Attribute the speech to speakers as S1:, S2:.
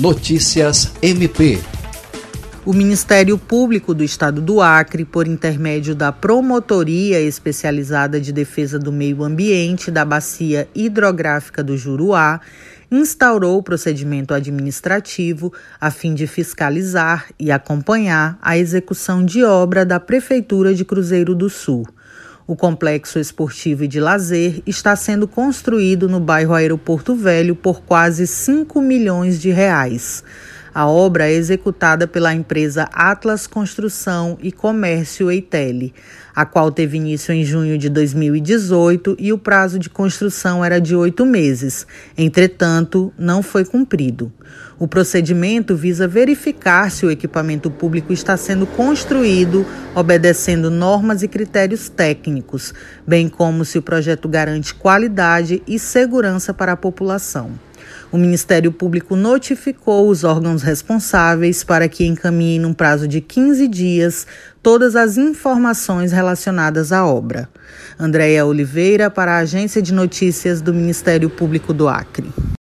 S1: Notícias MP.
S2: O Ministério Público do Estado do Acre, por intermédio da Promotoria Especializada de Defesa do Meio Ambiente da Bacia Hidrográfica do Juruá, instaurou o procedimento administrativo a fim de fiscalizar e acompanhar a execução de obra da Prefeitura de Cruzeiro do Sul. O complexo esportivo e de lazer está sendo construído no bairro Aeroporto Velho por quase 5 milhões de reais. A obra é executada pela empresa Atlas Construção e Comércio Eitele, a qual teve início em junho de 2018 e o prazo de construção era de oito meses. Entretanto, não foi cumprido. O procedimento visa verificar se o equipamento público está sendo construído obedecendo normas e critérios técnicos, bem como se o projeto garante qualidade e segurança para a população. O Ministério Público notificou os órgãos responsáveis para que encaminhem, num prazo de 15 dias, todas as informações relacionadas à obra. Andréia Oliveira, para a Agência de Notícias do Ministério Público do Acre.